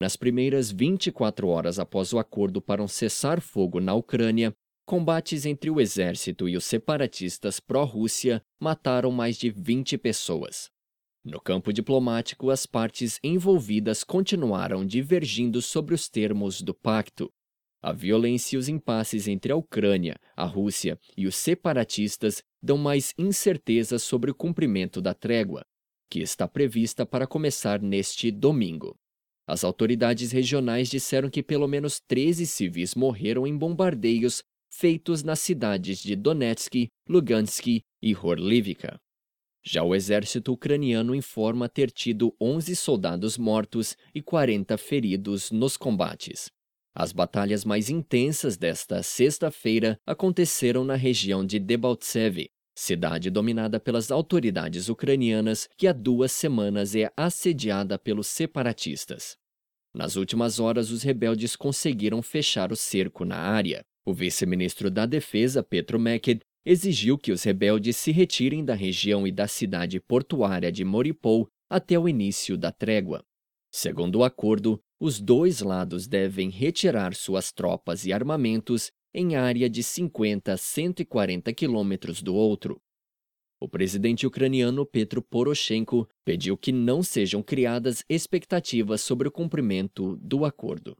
Nas primeiras 24 horas após o acordo para um cessar-fogo na Ucrânia, combates entre o exército e os separatistas pró-Rússia mataram mais de 20 pessoas. No campo diplomático, as partes envolvidas continuaram divergindo sobre os termos do pacto. A violência e os impasses entre a Ucrânia, a Rússia e os separatistas dão mais incerteza sobre o cumprimento da trégua, que está prevista para começar neste domingo. As autoridades regionais disseram que pelo menos 13 civis morreram em bombardeios feitos nas cidades de Donetsk, Lugansk e Horlivka. Já o exército ucraniano informa ter tido 11 soldados mortos e 40 feridos nos combates. As batalhas mais intensas desta sexta-feira aconteceram na região de Debaltseve, cidade dominada pelas autoridades ucranianas que há duas semanas é assediada pelos separatistas. Nas últimas horas, os rebeldes conseguiram fechar o cerco na área. O vice-ministro da Defesa, Petro Meked, exigiu que os rebeldes se retirem da região e da cidade portuária de Moripol até o início da trégua. Segundo o acordo, os dois lados devem retirar suas tropas e armamentos em área de 50 a 140 quilômetros do outro. O presidente ucraniano Petro Poroshenko pediu que não sejam criadas expectativas sobre o cumprimento do acordo.